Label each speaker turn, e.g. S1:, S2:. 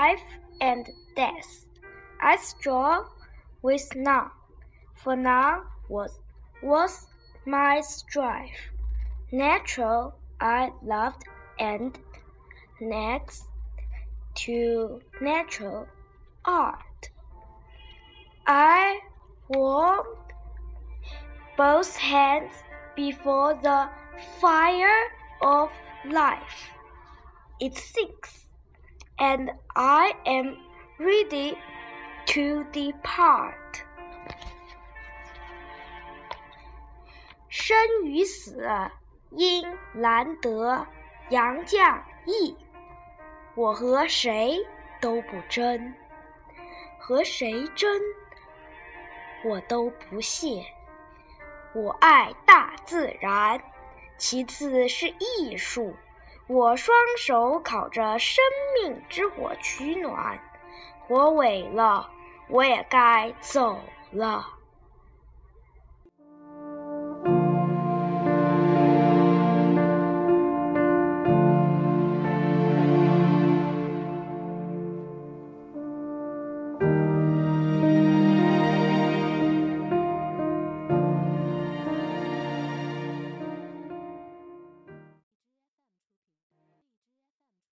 S1: life and death. I strove with none, for none was, was my strife. Natural I loved, and next to natural art. I warmed both hands before the fire of life. It sinks, and I am ready to depart. 生与死，因难得。杨绛义，我和谁都不争，和谁争，我都不屑。我爱大自然，其次是艺术。我双手烤着生命之火取暖，火萎了，我也该走了。